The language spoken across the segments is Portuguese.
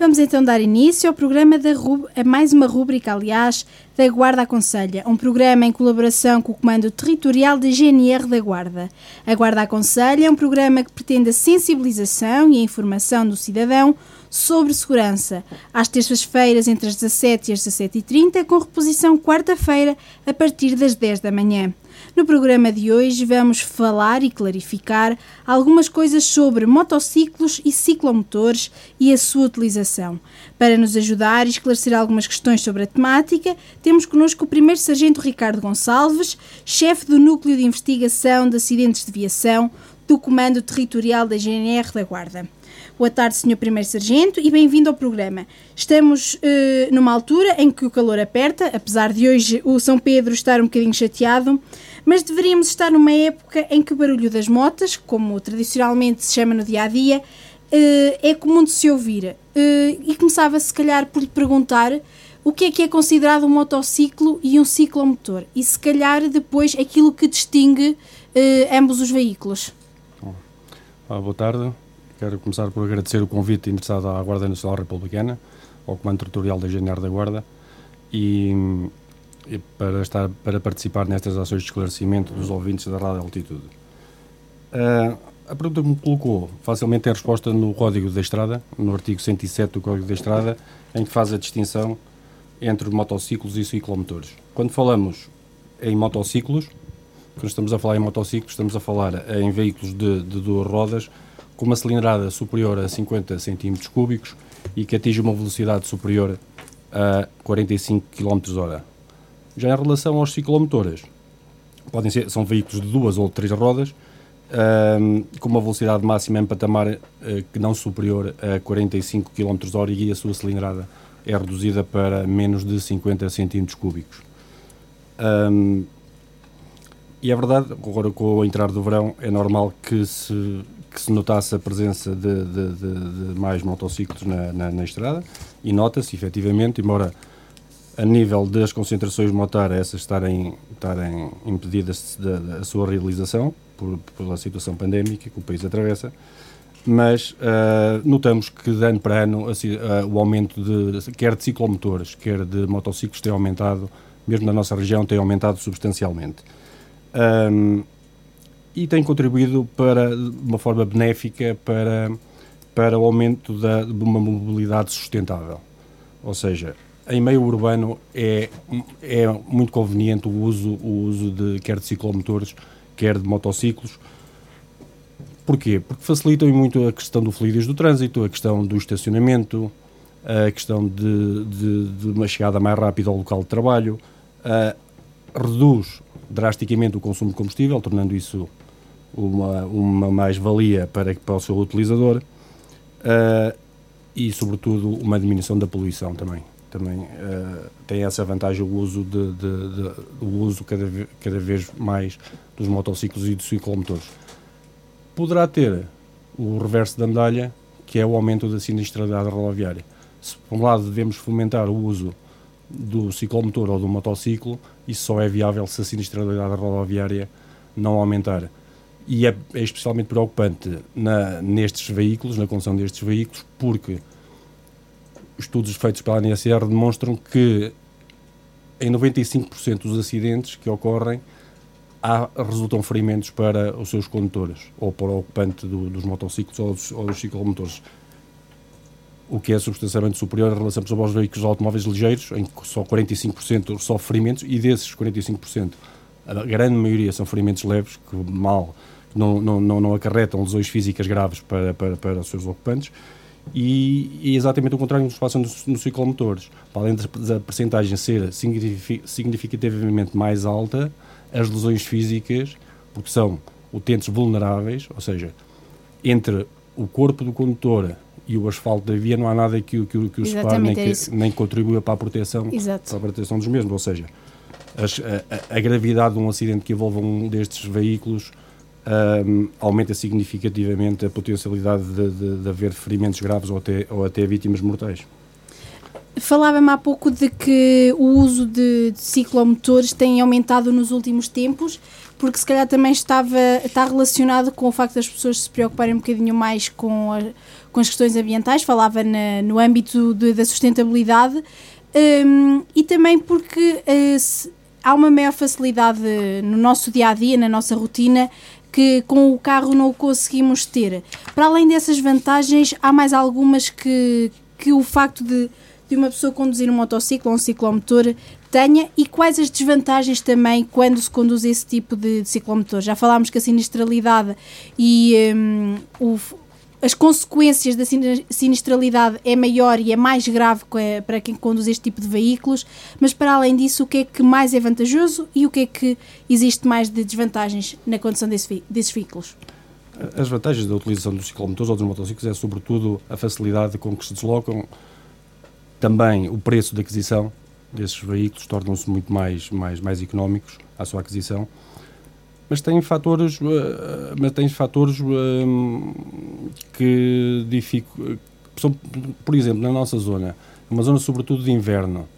Vamos então dar início ao programa da a mais uma rúbrica, aliás, da Guarda Aconselha, um programa em colaboração com o Comando Territorial da GNR da Guarda. A Guarda Aconselha é um programa que pretende a sensibilização e a informação do cidadão sobre segurança, às terças-feiras entre as 17 e as 17h30, com reposição quarta-feira a partir das 10 da manhã. No programa de hoje vamos falar e clarificar algumas coisas sobre motociclos e ciclomotores e a sua utilização. Para nos ajudar e esclarecer algumas questões sobre a temática, temos connosco o primeiro sargento Ricardo Gonçalves, chefe do Núcleo de Investigação de Acidentes de Viação do Comando Territorial da GNR da Guarda. Boa tarde, Sr. Primeiro Sargento, e bem-vindo ao programa. Estamos uh, numa altura em que o calor aperta, apesar de hoje o São Pedro estar um bocadinho chateado, mas deveríamos estar numa época em que o barulho das motas, como tradicionalmente se chama no dia a dia, uh, é comum de se ouvir. Uh, e começava, se calhar, por lhe perguntar o que é que é considerado um motociclo e um ciclomotor, e se calhar depois aquilo que distingue ambos os veículos. boa tarde. Quero começar por agradecer o convite interessado à Guarda Nacional Republicana, ao Comando Territorial da GNR da Guarda e, e, para, estar, para participar nestas ações de esclarecimento dos ouvintes da Rádio Altitude. Uh, a pergunta que me colocou facilmente tem resposta no Código da Estrada, no artigo 107 do Código da Estrada, em que faz a distinção entre motociclos e ciclomotores. Quando falamos em motociclos, quando estamos a falar em motociclos, estamos a falar em veículos de, de duas rodas com uma cilindrada superior a 50 cm cúbicos e que atinge uma velocidade superior a 45 km h Já em relação aos ciclomotores, podem ser, são veículos de duas ou três rodas, um, com uma velocidade máxima em patamar uh, que não superior a 45 km h e a sua cilindrada é reduzida para menos de 50 cm cúbicos. Um, e é verdade, agora com o entrar do verão, é normal que se que se notasse a presença de, de, de, de mais motociclos na, na, na estrada e nota-se efetivamente, embora a nível das concentrações motar essas estarem, estarem impedidas da sua realização por, pela situação pandémica que o país atravessa, mas uh, notamos que de ano para ano assim, uh, o aumento de quer de ciclomotores, quer de motociclos tem aumentado, mesmo na nossa região tem aumentado substancialmente. Um, e tem contribuído para, de uma forma benéfica para, para o aumento da, de uma mobilidade sustentável. Ou seja, em meio urbano é, é muito conveniente o uso, o uso de quer de ciclomotores, quer de motociclos. Porquê? Porque facilitam muito a questão do fluidos do trânsito, a questão do estacionamento, a questão de, de, de uma chegada mais rápida ao local de trabalho, uh, reduz drasticamente o consumo de combustível, tornando isso uma, uma mais-valia para, para o seu utilizador uh, e, sobretudo, uma diminuição da poluição também. Também uh, tem essa vantagem o uso, de, de, de, o uso cada, vez, cada vez mais dos motociclos e dos ciclomotores. Poderá ter o reverso da medalha, que é o aumento da sinistralidade rodoviária. Se, por um lado, devemos fomentar o uso do ciclomotor ou do motociclo, isso só é viável se a sinistralidade rodoviária não aumentar e é, é especialmente preocupante na, nestes veículos, na condução destes veículos, porque estudos feitos pela ANSR demonstram que em 95% dos acidentes que ocorrem há, resultam ferimentos para os seus condutores ou para o ocupante do, dos motociclos ou dos, ou dos ciclomotores. O que é substancialmente superior em relação aos veículos automóveis ligeiros, em que só 45% sofrem ferimentos, e desses 45%, a grande maioria são ferimentos leves, que mal não, não, não, não acarretam lesões físicas graves para, para, para os seus ocupantes, e, e exatamente o contrário nos passa nos, nos ciclomotores. Além da percentagem ser significativamente mais alta, as lesões físicas, porque são utentes vulneráveis, ou seja, entre o corpo do condutor e o asfalto da via não há nada que, que, que o separe nem, é que, nem contribua para a proteção Exato. para a proteção dos mesmos, ou seja, as, a, a, gravidade de um acidente que envolva um destes veículos um, aumenta significativamente a potencialidade de, de, de, haver ferimentos graves ou até, ou até vítimas mortais. Falava-me há pouco de que o uso de, de, ciclomotores tem aumentado nos últimos tempos, porque se calhar também estava, está relacionado com o facto das pessoas se preocuparem um bocadinho mais com, a, com as questões ambientais, falava na, no âmbito de, da sustentabilidade um, e também porque uh, se, há uma maior facilidade no nosso dia a dia, na nossa rotina, que com o carro não conseguimos ter. Para além dessas vantagens, há mais algumas que, que o facto de, de uma pessoa conduzir um motociclo ou um ciclomotor tenha e quais as desvantagens também quando se conduz esse tipo de, de ciclomotor. Já falámos que a sinistralidade e um, o, as consequências da sinistralidade é maior e é mais grave para quem conduz este tipo de veículos, mas para além disso, o que é que mais é vantajoso e o que é que existe mais de desvantagens na condução desse, desses veículos? As vantagens da utilização dos ciclomotores ou dos motociclos é sobretudo a facilidade com que se deslocam, também o preço de aquisição desses veículos tornam-se muito mais, mais, mais económicos à sua aquisição mas tem fatores, eh, mas tem fatores um, que dificult... por exemplo, na nossa zona, uma zona sobretudo de inverno,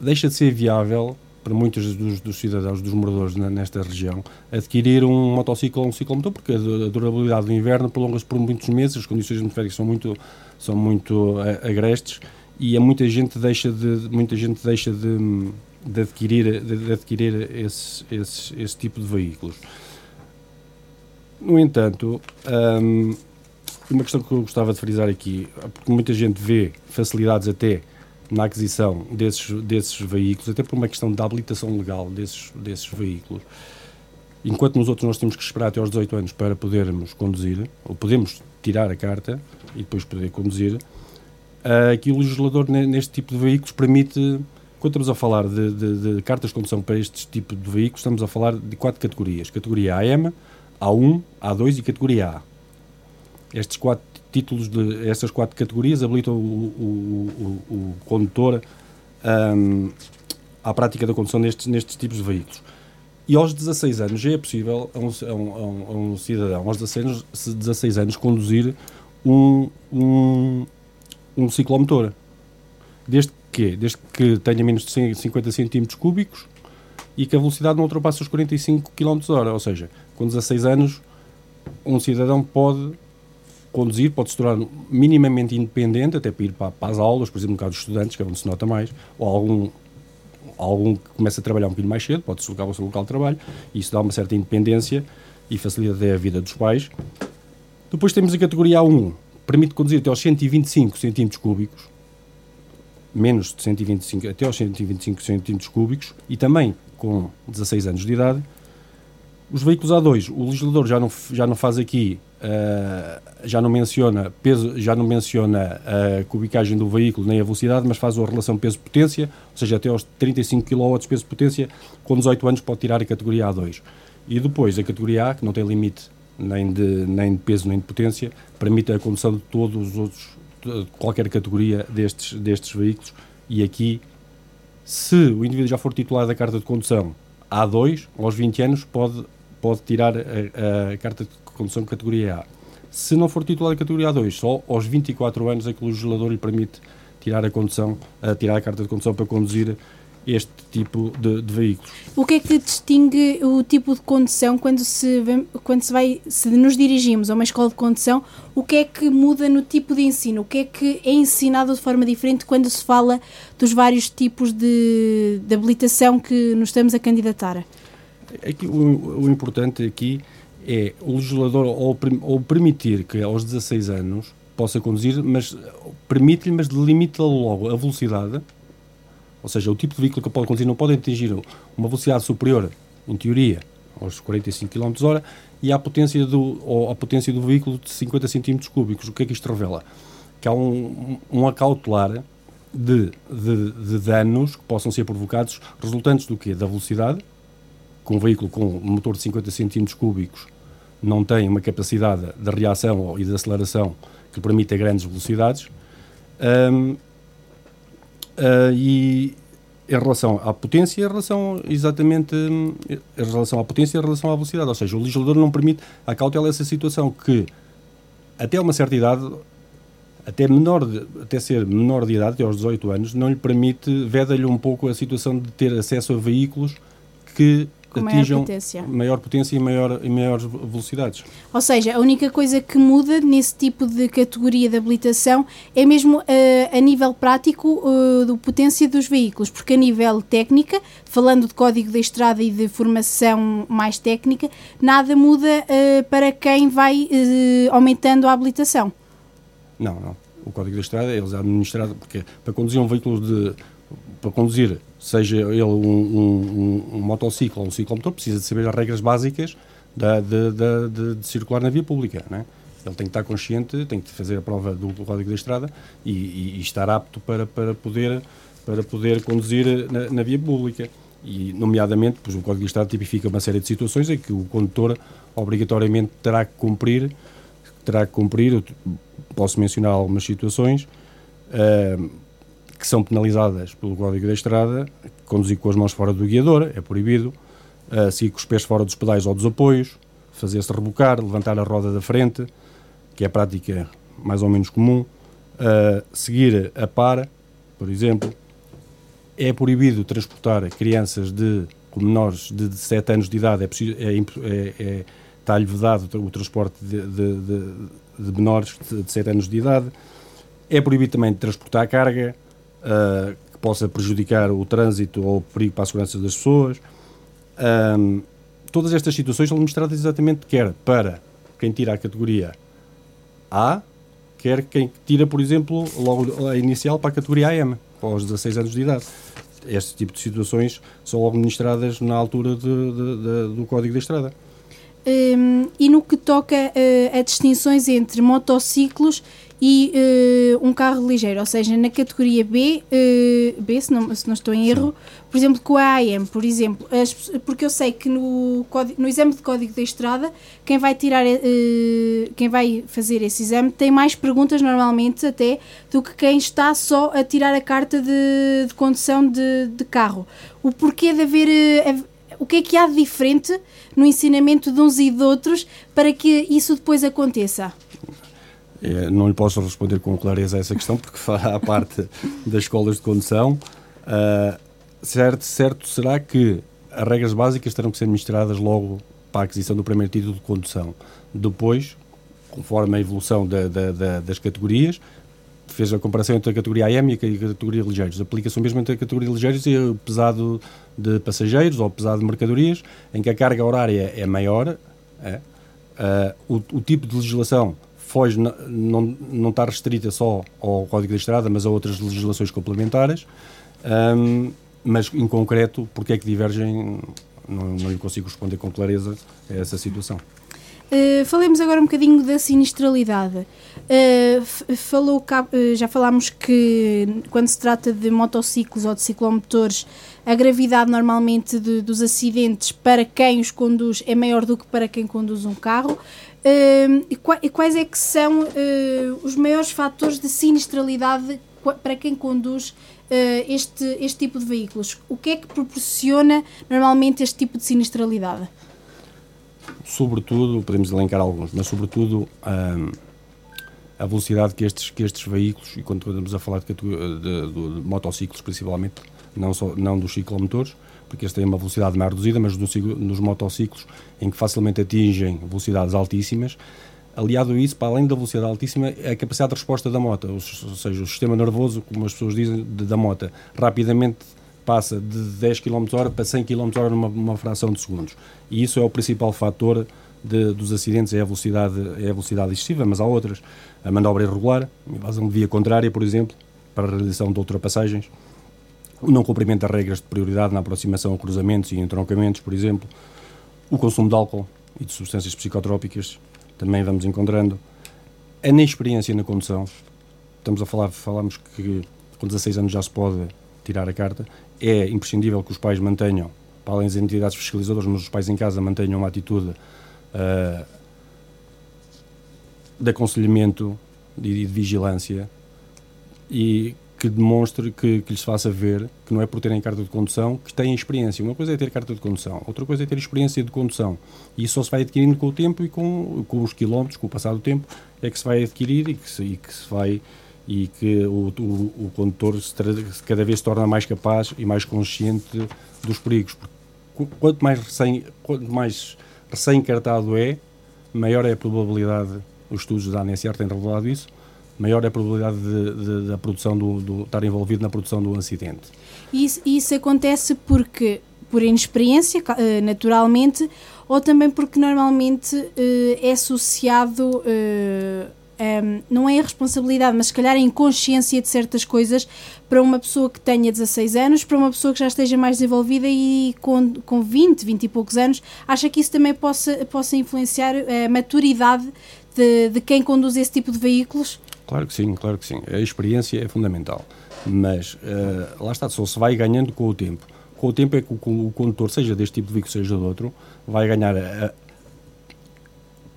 deixa de ser viável para muitos dos, dos cidadãos, dos moradores nesta região, adquirir um motociclo ou um ciclomotor, porque a durabilidade do inverno prolonga-se por muitos meses, as condições atmosféricas são muito, são muito eh, agrestes e muita gente deixa de, muita gente deixa de, de adquirir, de, adquirir esse, esse, esse, tipo de veículos. No entanto, um, uma questão que eu gostava de frisar aqui, porque muita gente vê facilidades até na aquisição desses, desses veículos, até por uma questão de habilitação legal desses, desses veículos. Enquanto nos outros nós temos que esperar até aos 18 anos para podermos conduzir, ou podemos tirar a carta e depois poder conduzir, aqui o legislador neste tipo de veículos permite quando estamos a falar de, de, de, cartas de condução para este tipo de veículos, estamos a falar de quatro categorias. Categoria AM, A1, A2 e categoria A. Estes quatro títulos, de, estas quatro categorias habilitam o, o, o, o condutor um, à prática da condução nestes, nestes tipos de veículos. E aos 16 anos já é possível a um, a um, a um cidadão, aos 16 anos, 16 anos conduzir um, um, um ciclomotor. Desde que Desde que tenha menos de 50 cm cúbicos e que a velocidade não ultrapasse os 45 km hora. Ou seja, com 16 anos, um cidadão pode conduzir, pode se tornar minimamente independente, até para ir para, para as aulas, por exemplo, no caso dos estudantes, que é onde se nota mais, ou algum, algum que começa a trabalhar um bocadinho mais cedo, pode deslocar ao seu local de trabalho, e isso dá uma certa independência e facilita a vida dos pais. Depois temos a categoria A1, permite conduzir até aos 125 cm cúbicos, menos de 125, até aos 125 centímetros cúbicos e também com 16 anos de idade. Os veículos A2, o legislador já não, já não faz aqui, uh, já não menciona peso, já não menciona a cubicagem do veículo nem a velocidade, mas faz a relação peso-potência, ou seja, até aos 35 kW peso-potência, com 18 anos pode tirar a categoria A2. E depois a categoria A, que não tem limite nem de, nem de peso nem de potência, permite a condução de todos os outros qualquer categoria destes, destes veículos e aqui, se o indivíduo já for titular da carta de condução A2, aos 20 anos, pode, pode tirar a, a carta de condução categoria A. Se não for titular da categoria A2, só aos 24 anos é que o legislador lhe permite tirar a condução, a tirar a carta de condução para conduzir este tipo de, de, veículos. O que é que distingue o tipo de condução quando se, quando se vai, se nos dirigimos a uma escola de condução, o que é que muda no tipo de ensino? O que é que é ensinado de forma diferente quando se fala dos vários tipos de, de habilitação que nos estamos a candidatar? Aqui, o, o importante aqui é o legislador ou, permitir que aos 16 anos possa conduzir, mas permite-lhe, mas delimita logo a velocidade ou seja, o tipo de veículo que pode conduzir não pode atingir uma velocidade superior, em teoria, aos 45 km h e à potência do, ou a potência do veículo de 50 cm cúbicos. O que é que isto revela? Que há um, um acautelar de, de, de, danos que possam ser provocados resultantes do quê? Da velocidade, com um veículo com um motor de 50 cm cúbicos não tem uma capacidade de reação e de aceleração que permita grandes velocidades. Um, Uh, e em relação à potência, em relação exatamente em relação à potência em relação à velocidade. Ou seja, o legislador não permite a cautela essa situação que até uma certa idade, até menor de, até ser menor de idade, até aos 18 anos, não lhe permite, veda-lhe um pouco a situação de ter acesso a veículos que com atinjam maior potência. maior potência e, maior, e maiores velocidades. Ou seja, a única coisa que muda nesse tipo de categoria de habilitação é mesmo uh, a nível prático uh, do potência dos veículos, porque a nível técnica, falando de código da estrada e de formação mais técnica, nada muda uh, para quem vai aumentando a habilitação. Não, não. O código da estrada, eles é administrado, porque para conduzir um veículo de. Para conduzir seja ele um, um, um, um motociclo ou um ciclomotor, precisa de saber as regras básicas da, de, de, de, de, circular na via pública. Né? Ele tem que estar consciente, tem que fazer a prova do, Código da Estrada e, e, e, estar apto para, para, poder, para poder conduzir na, na, via pública. E, nomeadamente, pois, o Código da Estrada tipifica uma série de situações em que o condutor obrigatoriamente terá que cumprir, terá que cumprir, posso mencionar algumas situações, uh, que são penalizadas pelo Código da Estrada, conduzir com as mãos fora do guiador, é proibido, uh, seguir com os pés fora dos pedais ou dos apoios, fazer-se rebocar, levantar a roda da frente, que é a prática mais ou menos comum, uh, seguir a par, por exemplo, é proibido transportar crianças de menores de 7 anos de idade, é, é, é, é está-lhe vedado o transporte de, de, de, de menores de, de 7 anos de idade, é proibido também transportar carga, uh, que possa prejudicar o trânsito ou o perigo para a segurança das pessoas. Um, todas estas situações são mostradas exatamente quer para quem tira a categoria A, quer quem tira, por exemplo, logo a inicial para a categoria AM, aos 16 anos de idade. Este tipo de situações são logo na altura de, de, de, do Código da Estrada. E no que toca uh, a distinções entre motociclos e uh, um carro ligeiro, ou seja, na categoria B, uh, B se, não, se não estou em erro, por exemplo, com a AM, por exemplo, as, porque eu sei que no, no exame de código da estrada, quem vai tirar, uh, quem vai fazer esse exame tem mais perguntas normalmente até do que quem está só a tirar a carta de, de condução de, de carro. O porquê de haver o que é que há de diferente no ensinamento de uns e de outros para que isso depois aconteça? É, não lhe posso responder com clareza a essa questão, porque fará parte das escolas de condução. Uh, certo, certo será que as regras básicas terão que ser ministradas logo para a aquisição do primeiro título de condução. Depois, conforme a evolução da, da, da, das categorias, fez a comparação entre a categoria AM e a categoria ligeiros. Aplica-se o mesmo entre a categoria ligeiros e o pesado de passageiros ou pesado de mercadorias, em que a carga horária é maior. É, uh, o, o tipo de legislação foge, não, não, está restrita só ao Código da Estrada, mas a outras legislações complementares. Um, mas, em concreto, porque é que divergem, não, não consigo responder com clareza a essa situação. Uh, falemos agora um bocadinho da sinistralidade. Uh, falou, uh, já falámos que quando se trata de motociclos ou de ciclomotores, a gravidade normalmente de, dos acidentes para quem os conduz é maior do que para quem conduz um carro. Uh, e, quais é que são os maiores fatores de sinistralidade para quem conduz este, este tipo de veículos? O que é que proporciona normalmente este tipo de sinistralidade? Sobretudo, podemos elencar alguns, mas sobretudo a velocidade que estes, que estes veículos, e quando estamos a falar de, de, de, de motociclos principalmente, não, só, não dos ciclomotores, porque este tem uma velocidade mais reduzida, mas nos, nos motociclos, em que facilmente atingem velocidades altíssimas, aliado a isso, para além da velocidade altíssima, a capacidade de resposta da moto, ou seja, o sistema nervoso, como as pessoas dizem, da moto, rapidamente passa de 10 km h para 100 km h numa, numa fração de segundos. E isso é o principal fator de, dos acidentes, é a, velocidade, é a velocidade excessiva, mas há outras. A manobra irregular, invasão de via contrária, por exemplo, para a realização de ultrapassagens, o não cumprimento das regras de prioridade na aproximação a cruzamentos e entroncamentos, por exemplo, o consumo de álcool e de substâncias psicotrópicas, também vamos encontrando, a inexperiência na condução, estamos a falar, falamos que com 16 anos já se pode tirar a carta, é imprescindível que os pais mantenham, para além das entidades fiscalizadoras, mas os pais em casa mantenham uma atitude uh, de aconselhamento e de vigilância e que demonstre, que, que lhes faça ver que não é por terem carta de condução que têm experiência. Uma coisa é ter carta de condução, outra coisa é ter experiência de condução. E isso só se vai adquirindo com o tempo e com, com os quilómetros, com o passar do tempo, é que se vai adquirir e que se, e que se vai e que o, o, o condutor se, cada vez se torna mais capaz e mais consciente dos perigos. quanto mais recém, quanto mais recém-cartado é, maior é a probabilidade, os estudos da ANSR têm revelado isso, maior é a probabilidade de, de, da produção do, estar envolvido na produção do acidente. Isso, isso acontece porque, por inexperiência, eh, naturalmente, ou também porque normalmente uh, é associado, uh, um, não é a responsabilidade, mas se calhar a inconsciência de certas coisas para uma pessoa que tenha 16 anos, para uma pessoa que já esteja mais desenvolvida e com, com 20, 20 e poucos anos, acha que isso também possa, possa influenciar a maturidade de, de quem conduz esse tipo de veículos? Claro que sim, claro que sim. A experiência é fundamental. Mas uh, lá está, só se vai ganhando com o tempo com o tempo é que o, o condutor, seja deste tipo de veículo, seja de outro, vai ganhar a,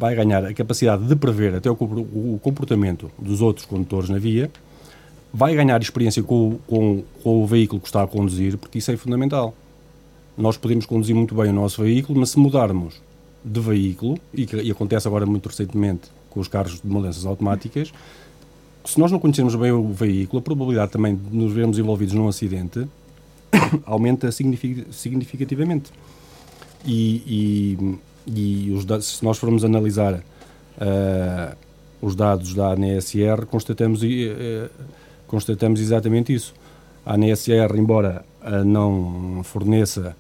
vai ganhar a capacidade de prever até o, comportamento dos outros condutores na via, vai ganhar experiência com, com, com, o veículo que está a conduzir, porque isso é fundamental. Nós podemos conduzir muito bem o nosso veículo, mas se mudarmos de veículo, e, que, e acontece agora muito recentemente com os carros de mudanças automáticas, se nós não conhecermos bem o veículo, a probabilidade também de nos vermos envolvidos num acidente aumenta significativamente. E, e, e os dados, se nós formos analisar uh, os dados da ANSR, constatamos, uh, constatamos exatamente isso. A ANSR, embora uh, não forneça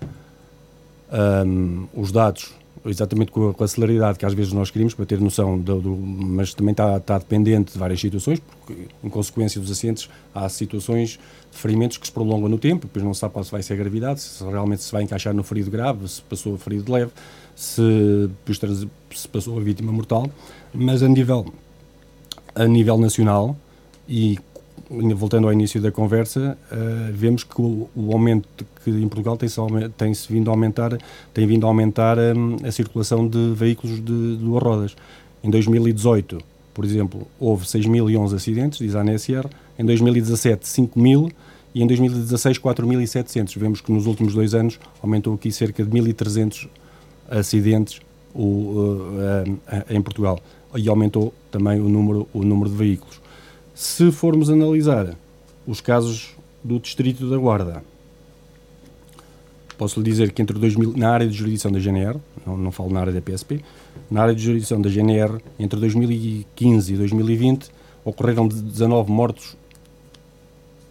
um, os dados exatamente com a, celeridade que às vezes nós queríamos para ter noção, do, do mas também está, está, dependente de várias situações, porque em consequência dos acidentes há situações de ferimentos que se prolongam no tempo, depois não se sabe qual vai ser a gravidade, se realmente se vai encaixar no ferido grave, se passou a ferido leve, se, se passou a vítima mortal, mas a nível, a nível nacional e voltando ao início da conversa, uh, vemos que o, o, aumento que em Portugal tem-se tem -se vindo a aumentar, tem vindo a aumentar um, a circulação de veículos de duas rodas. Em 2018, por exemplo, houve 6.011 acidentes, diz a ANSR, em 2017 5.000 e em 2016 4.700. Vemos que nos últimos dois anos aumentou aqui cerca de 1.300 acidentes o, uh, uh, em Portugal e aumentou também o número, o número de veículos. Se formos analisar os casos do Distrito da Guarda, posso lhe dizer que entre 2000, na área de jurisdição da GNR, não, não falo na área da PSP, na área de jurisdição da GNR, entre 2015 e 2020, ocorreram 19 mortos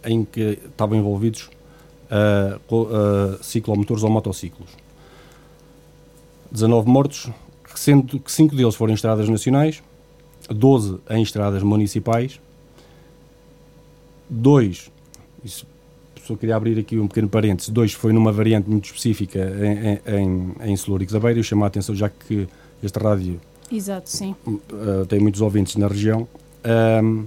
em que estavam envolvidos uh, uh, ciclomotores ou motociclos. 19 mortos, sendo que 5 deles foram em estradas nacionais, 12 em estradas municipais Dois, isso, só queria abrir aqui um pequeno parênteses, dois foi numa variante muito específica em, em, em da Beira, eu chamo a atenção já que este rádio Exato, sim. Uh, tem muitos ouvintes na região. Um,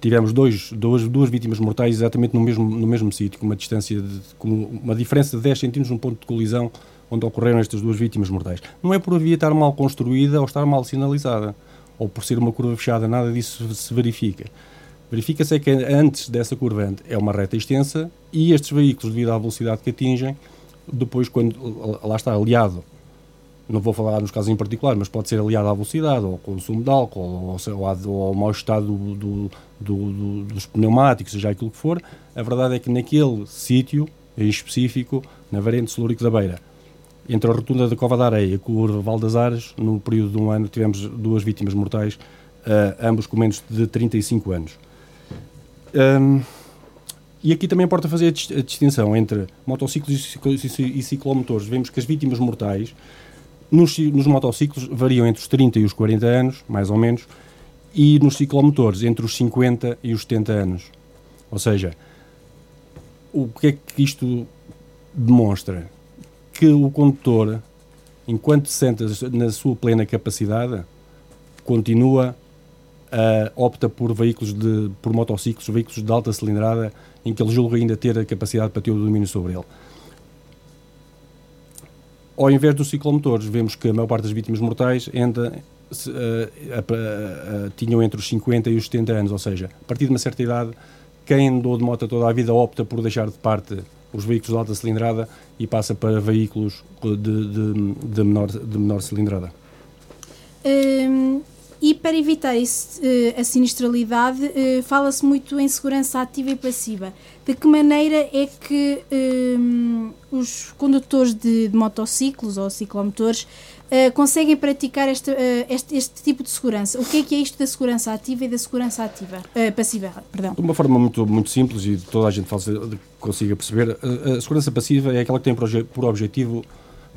tivemos dois, duas, duas vítimas mortais exatamente no mesmo, no mesmo sítio, com uma distância de, com uma diferença de 10 centímetros num ponto de colisão onde ocorreram estas duas vítimas mortais. Não é por a via estar mal construída ou estar mal sinalizada, ou por ser uma curva fechada, nada disso se verifica. Verifica-se é que antes dessa curva é uma reta extensa e estes veículos, devido à velocidade que atingem, depois, quando lá está aliado, não vou falar nos casos em particular, mas pode ser aliado à velocidade, ou ao consumo de álcool, ou, ou, ou ao mau estado do, do, do, dos pneumáticos, seja aquilo que for, a verdade é que naquele sítio, em específico, na variante Celúrico da Beira, entre a rotunda da Cova da Areia e a curva Val das Ares, no período de um ano, tivemos duas vítimas mortais, uh, ambos com menos de 35 anos. Um, e aqui também importa fazer a distinção entre motociclos e ciclomotores. Vemos que as vítimas mortais nos, nos motociclos variam entre os 30 e os 40 anos, mais ou menos, e nos ciclomotores entre os 50 e os 70 anos. Ou seja, o que é que isto demonstra? Que o condutor, enquanto se senta na sua plena capacidade, continua uh, opta por veículos de, por motociclos, veículos de alta cilindrada, em que ele julga ainda ter a capacidade para ter o domínio sobre ele. Ao invés dos ciclomotores, vemos que a maior parte das vítimas mortais ainda uh, uh, tinham entre os 50 e os 70 anos, ou seja, a partir de uma certa idade, quem andou de moto toda a vida opta por deixar de parte os veículos de alta cilindrada e passa para veículos de, de, de menor, de menor cilindrada. Hum, e para evitar isso, uh, a sinistralidade, uh, fala-se muito em segurança ativa e passiva. De que maneira é que os condutores de, de, motociclos ou ciclomotores conseguem praticar este, este, este, tipo de segurança? O que é que é isto da segurança ativa e da segurança ativa, passiva? Perdão. De uma forma muito, muito simples e toda a gente consiga perceber, a, a segurança passiva é aquela que tem por, por objetivo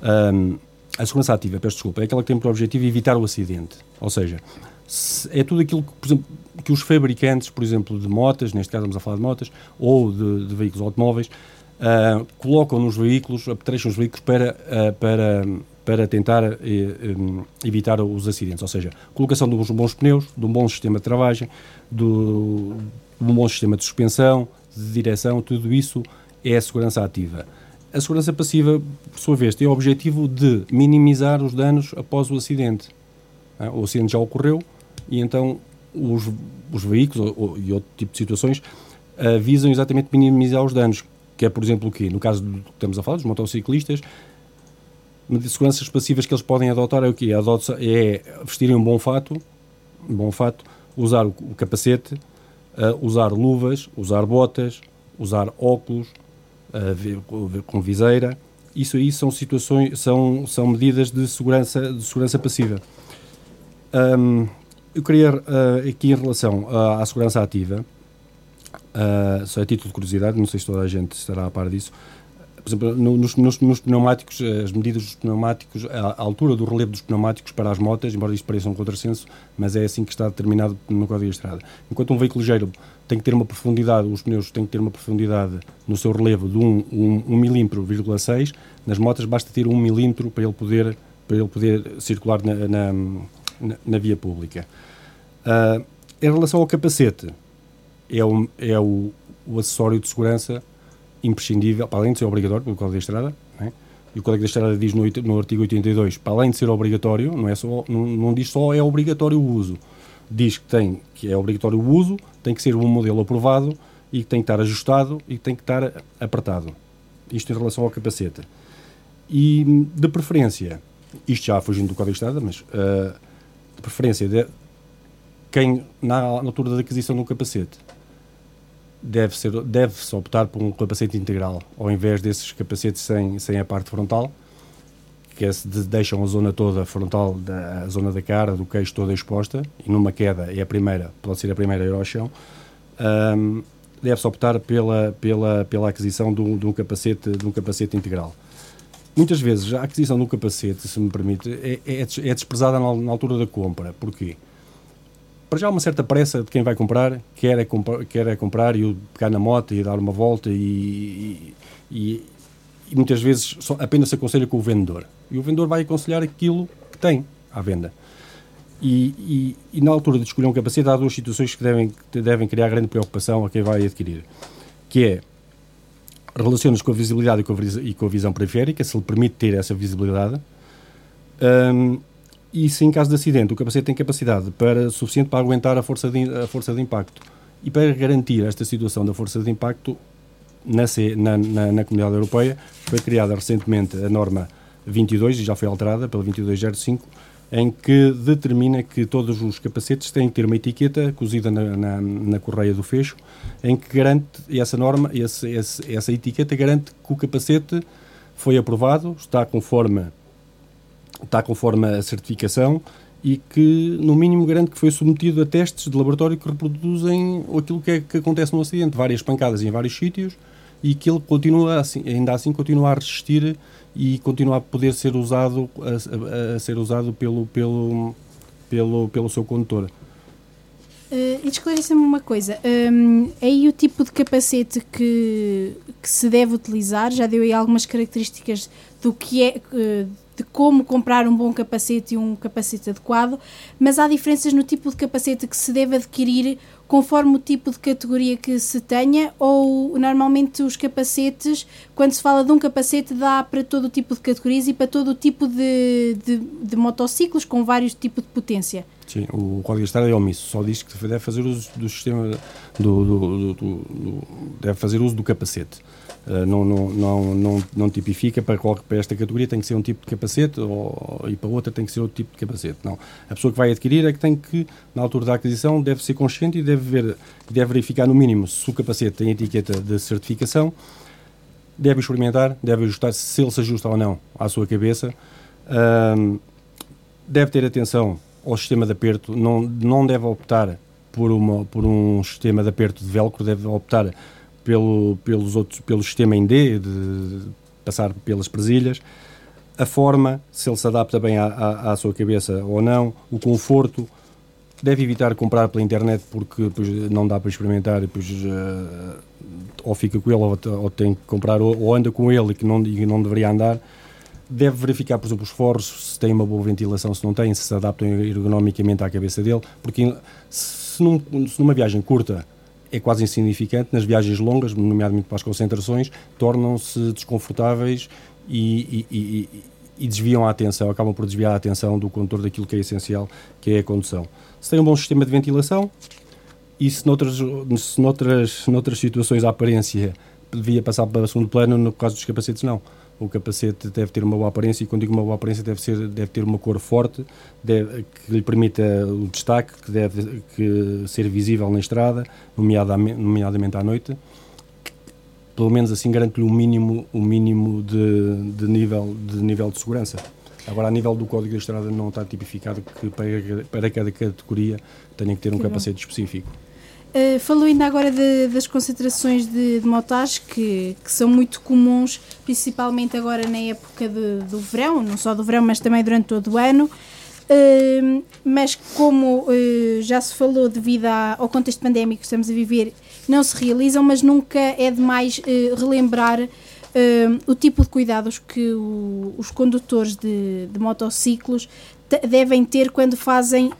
um, a segurança ativa, peço desculpa, é aquela que tem por objetivo evitar o acidente. Ou seja, é tudo aquilo que, por exemplo, que os fabricantes, por exemplo, de motas, neste caso estamos a falar de motas, ou de, de veículos automóveis, uh, colocam nos veículos, apetrecham os veículos para, uh, para, para tentar um, evitar os acidentes. Ou seja, colocação de bons pneus, de um bom sistema de travagem, do, de um bom sistema de suspensão, de direção, tudo isso é a segurança ativa. A segurança passiva, por sua vez, tem o objetivo de minimizar os danos após o acidente. Ah, o acidente já ocorreu e então os, os veículos ou, ou, e outro tipo de situações visam exatamente minimizar os danos, que é, por exemplo, o quê? No caso do que estamos a falar, dos motociclistas, seguranças passivas que eles podem adotar é o quê? É vestirem um bom fato, um bom fato usar o, capacete, uh, usar luvas, usar botas, usar óculos, uh, com viseira. Isso aí são situações, são, são medidas de segurança, de segurança passiva. Um, eu queria, uh, aqui em relação à, à segurança ativa, uh, só a título de curiosidade, não sei se toda a gente estará a par disso, por exemplo, nos, nos, nos, pneumáticos, as medidas dos pneumáticos, a, a, altura do relevo dos pneumáticos para as motas, embora isto pareça um contrassenso, mas é assim que está determinado no Código de Estrada. Enquanto um veículo ligeiro tem que ter uma profundidade, os pneus têm que ter uma profundidade no seu relevo de 1 um, um, milímetro, nas motas basta ter 1 milímetro para ele poder, para ele poder circular na, na, na, na via pública. Uh, em relação ao capacete, é, o, é o, o acessório de segurança imprescindível, para além de ser obrigatório pelo Código da Estrada, é? e o Código da Estrada diz no, no, artigo 82, para além de ser obrigatório, não, é só, não, não diz só é obrigatório o uso, diz que tem que é obrigatório o uso, tem que ser um modelo aprovado e que tem que estar ajustado e que tem que estar apertado. Isto em relação ao capacete. E de preferência, isto já fugindo do Código de Estrada, mas uh, de preferência, de, quem na, na altura da aquisição um capacete deve ser deve-se optar por um capacete integral ao invés desses capacetes sem, sem a parte frontal que é deixam a zona toda frontal da a zona da cara do queixo toda exposta e numa queda é a primeira pode ser a primeira a ir ao chão. Um, deve-se optar pela pela pela aquisição de um, de um capacete de um capacete integral. Muitas vezes a aquisição de um capacete se me permite é, é, é desprezada na, na altura da compra. Porquê para já uma certa pressa de quem vai comprar, quer é, comprar, quer é comprar e pegar na moto e dar uma volta e, e, e muitas vezes só, apenas se aconselha com o vendedor. E o vendedor vai aconselhar aquilo que tem à venda. E, e, e, na altura de escolher um capacete há duas situações que devem, que devem criar grande preocupação a quem vai adquirir, que é relaciona-se com a visibilidade e com a, e com a visão periférica, se lhe permite ter essa visibilidade, um, e se em caso de acidente o capacete tem capacidade para, suficiente para aguentar a força, de, a força de impacto e para garantir esta situação da força de impacto na, na, na, na Comunidade Europeia foi criada recentemente a norma 22 e já foi alterada pela 2205 em que determina que todos os capacetes têm que ter uma etiqueta cozida na, na, na correia do fecho, em que garante essa norma, esse, esse, essa etiqueta garante que o capacete foi aprovado, está conforme está conforme a certificação e que, no mínimo, garante que foi submetido a testes de laboratório que reproduzem aquilo que, é, que acontece no acidente, várias pancadas em vários sítios e que ele continua assim, ainda assim continua a resistir e continua a poder ser usado a, a ser usado pelo pelo pelo pelo seu condutor. Uh, esclareça-me uma coisa, um, aí o tipo de capacete que, que se deve utilizar, já deu aí algumas características do que é, uh, de como comprar um bom capacete e um capacete adequado, mas há diferenças no tipo de capacete que se deve adquirir conforme o tipo de categoria que se tenha, ou normalmente os capacetes, quando se fala de um capacete, dá para todo o tipo de categorias e para todo o tipo de, de, de motociclos com vários tipos de potência? Sim, o Código Estrada é omisso, só diz que deve fazer uso do sistema, do, do, do, do deve fazer uso do capacete. Uh, não, não, não, não, tipifica para, qual, para esta categoria tem que ser um tipo de capacete ou, e para outra tem que ser outro tipo de capacete. Não. A pessoa que vai adquirir é que tem que, na altura da aquisição, deve ser consciente e deve, ver, deve verificar no mínimo se o capacete tem etiqueta de certificação, deve experimentar, deve ajustar se ele se ajusta ou não à sua cabeça. Uh, deve ter atenção ao sistema de aperto, não, não deve optar por, uma, por um sistema de aperto de velcro, deve optar pelo, pelos outros, pelo sistema em D, de passar pelas presilhas, a forma, se ele se adapta bem à, à, à sua cabeça ou não, o conforto, deve evitar comprar pela internet porque pois, não dá para experimentar, pois, uh, ou fica com ele ou, ou tem que comprar, ou, ou, anda com ele que não, e não deveria andar. Deve verificar, por exemplo, os forros, se tem uma boa ventilação, se não tem, se se adaptam ergonomicamente à cabeça dele, porque se, num, se numa viagem curta é quase insignificante. Nas viagens longas, nomeadamente para as concentrações, tornam-se desconfortáveis e, e, e, e, desviam a atenção, acabam por desviar a atenção do condutor daquilo que é essencial, que é a condução. Se tem um bom sistema de ventilação e se noutras, se noutras, noutras situações a aparência devia passar para o segundo plano, no caso dos capacetes não o capacete deve ter uma boa aparência e quando digo uma boa aparência deve, ser, deve ter uma cor forte deve, que lhe permita o destaque que deve que ser visível na estrada nomeadamente, nomeadamente à noite. Pelo menos assim garante-lhe o mínimo o mínimo de, de, nível, de nível de segurança. Agora, a nível do código da estrada, não está tipificado que para, para cada categoria tenha que ter um capacete específico. Uh, falou ainda agora de, das concentrações de, de que, que, são muito comuns, principalmente agora na época de, do verão, não só do verão, mas também durante todo o ano. Uh, mas como uh, já se falou devido à, ao contexto pandémico que estamos a viver, não se realizam, mas nunca é demais relembrar o tipo de cuidados que o, os condutores de, de motociclos devem ter quando fazem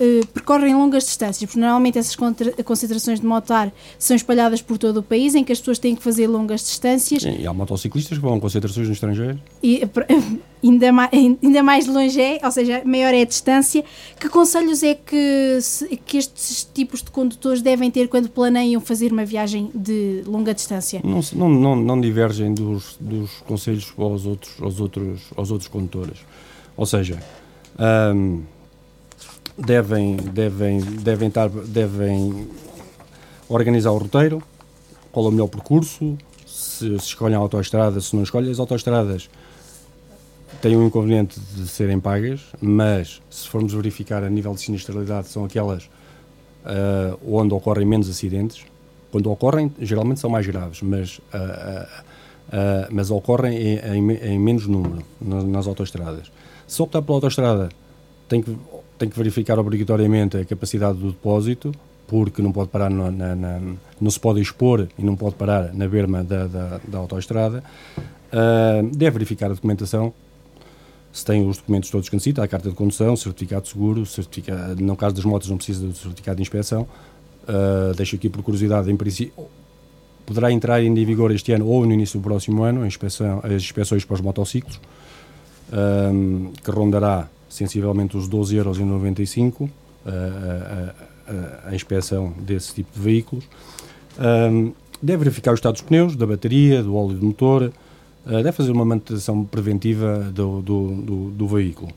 uh, percorrem longas distâncias, porque normalmente essas concentrações de motar são espalhadas por todo o país, em que as pessoas têm que fazer longas distâncias. Sim, e há motociclistas que vão a concentrações no estrangeiro. E, ainda, mais, ainda mais longe é, ou seja, maior é a distância. Que conselhos é que, que estes tipos de condutores devem ter quando planeiam fazer uma viagem de longa distância? Não, não, não, não divergem dos, dos conselhos aos outros, aos, outros, aos outros condutores. Ou seja, um, devem, devem, devem, estar, devem organizar o roteiro, qual é o melhor percurso, se, se escolhem a autoestrada, se não escolhem as autoestradas têm um inconveniente de serem pagas, mas se formos verificar a nível de sinistralidade, são aquelas uh, onde ocorrem menos acidentes. Quando ocorrem, geralmente são mais graves, mas, uh, uh, mas ocorrem em, em, em, menos número nas autoestradas. Se optar pela autoestrada, tem que tem que verificar obrigatoriamente a capacidade do depósito, porque não pode parar na, na, não se pode expor e não pode parar na berma da, da, da autoestrada. Uh, deve verificar a documentação, se tem os documentos todos que necessita, a carta de condução, certificado de seguro, certificado, no caso das motos não precisa do certificado de inspeção. Uh, deixo aqui por curiosidade, em princípio, poderá entrar em vigor este ano ou no início do próximo ano inspeção, as inspeções para os motociclos, um, que rondará sensivelmente os 12,95€ a, a, a, inspeção desse tipo de veículos. Um, deve verificar o estado dos pneus, da bateria, do óleo do motor, uh, deve fazer uma manutenção preventiva do, do, do, do veículo.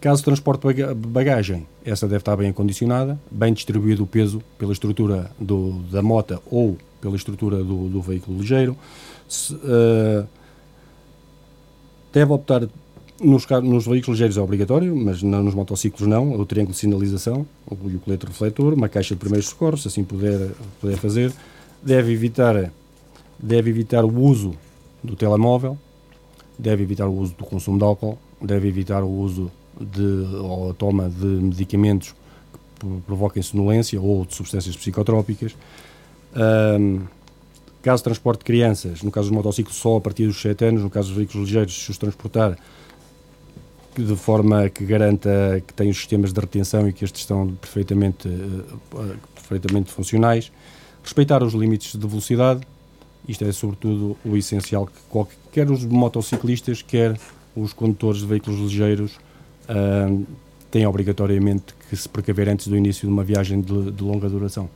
Caso transporte bagagem, essa deve estar bem acondicionada, bem distribuído o peso pela estrutura do, da moto ou pela estrutura do, do veículo ligeiro. Se, uh, deve optar nos, nos, veículos ligeiros é obrigatório, mas não, nos motociclos não. O triângulo de sinalização, o, o colete refletor, uma caixa de primeiros socorros, se assim puder, puder fazer. Deve evitar, deve evitar o uso do telemóvel, deve evitar o uso do consumo de álcool, deve evitar o uso de, ou a toma de medicamentos que provoquem sonolência ou de substâncias psicotrópicas. Um, caso transporte de crianças, no caso dos motociclos só a partir dos 7 anos, no caso dos veículos ligeiros, se os transportar de forma que garanta que tem os sistemas de retenção e que estes estão perfeitamente, uh, perfeitamente funcionais. Respeitar os limites de velocidade, isto é sobretudo o essencial que qualquer, quer os motociclistas, quer os condutores de veículos ligeiros uh, têm obrigatoriamente que se precaver antes do início de uma viagem de, de longa duração.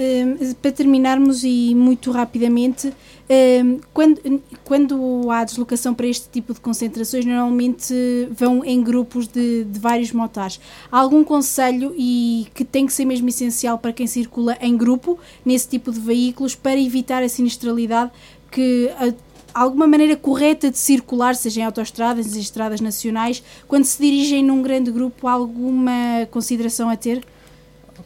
Um, para terminarmos e muito rapidamente, um, quando, quando há deslocação para este tipo de concentrações, normalmente vão em grupos de, de vários motares. Há algum conselho e que tem que ser mesmo essencial para quem circula em grupo nesse tipo de veículos para evitar a sinistralidade que a, alguma maneira correta de circular, seja em autoestradas, em estradas nacionais, quando se dirigem num grande grupo, há alguma consideração a ter?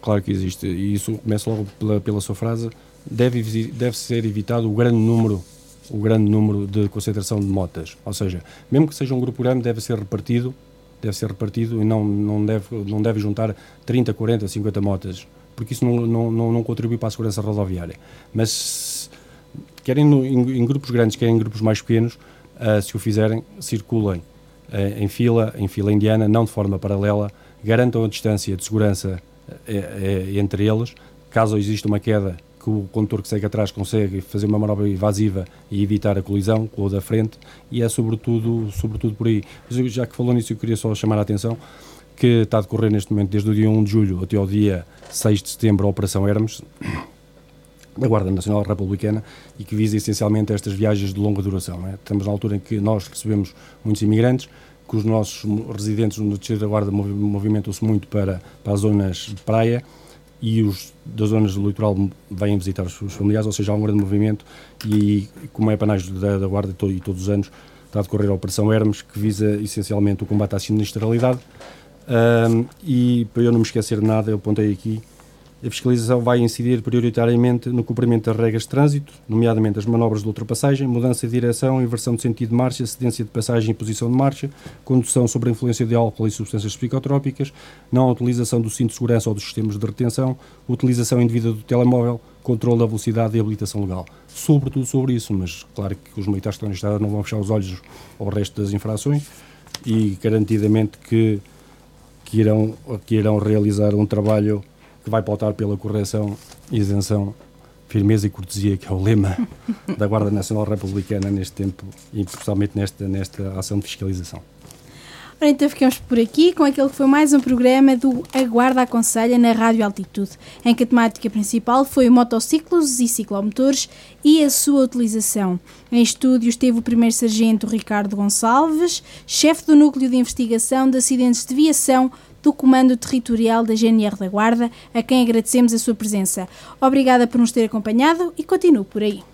Claro que existe, e isso começa logo pela, pela sua frase, deve, deve ser evitado o grande número o grande número de concentração de motas, ou seja, mesmo que seja um grupo grande, deve ser repartido, deve ser repartido e não, não, deve, não deve juntar 30, 40, 50 motas, porque isso não, não, não, não contribui para a segurança rodoviária. Mas querem no, em, em, grupos grandes, querem em grupos mais pequenos, uh, se o fizerem, circulem uh, em fila, em fila indiana, não de forma paralela, garantam a distância de segurança entre eles, caso exista uma queda que o condutor que segue atrás consegue fazer uma manobra evasiva e evitar a colisão com o da frente e é sobretudo, sobretudo por aí. Mas já que falou nisso, eu queria só chamar a atenção que está a decorrer neste momento desde o dia 1 de julho até ao dia 6 de setembro a Operação Hermes da Guarda Nacional Republicana e que visa essencialmente estas viagens de longa duração. É? Estamos na altura em que nós recebemos muitos imigrantes, que os nossos residentes no Distrito da Guarda movimentam-se muito para, para as zonas de praia e os das zonas do litoral vêm visitar os seus familiares, ou seja, há um grande movimento e, como é panagem da, da Guarda e todos os anos, está a decorrer a Operação Hermes, que visa essencialmente o combate à sinistralidade. Um, e para eu não me esquecer de nada, eu apontei aqui a fiscalização vai incidir prioritariamente no cumprimento das regras de trânsito, nomeadamente as manobras de ultrapassagem, mudança de direção, inversão de sentido de marcha, cedência de passagem e posição de marcha, condução sob a influência de álcool e substâncias psicotrópicas, não utilização do cinto de segurança ou dos sistemas de retenção, utilização indevida do telemóvel, controle da velocidade e habilitação legal. Sobretudo sobre isso, mas claro que os militares que estão na estrada não vão fechar os olhos ao resto das infrações e garantidamente que, que, irão, que irão realizar um trabalho que vai pautar pela correção, isenção, firmeza e cortesia, que é o lema da Guarda Nacional Republicana neste tempo e especialmente nesta, nesta ação de fiscalização. Ora, então ficamos por aqui com aquele que foi mais um programa do A Guarda Aconselha na Rádio Altitude, em que a temática principal foi motociclos e ciclomotores e a sua utilização. Em estúdio esteve o primeiro sargento Ricardo Gonçalves, chefe do Núcleo de Investigação de Acidentes de Viação do Comando Territorial da GNR da Guarda, a quem agradecemos a sua presença. Obrigada por nos ter acompanhado e continuo por aí.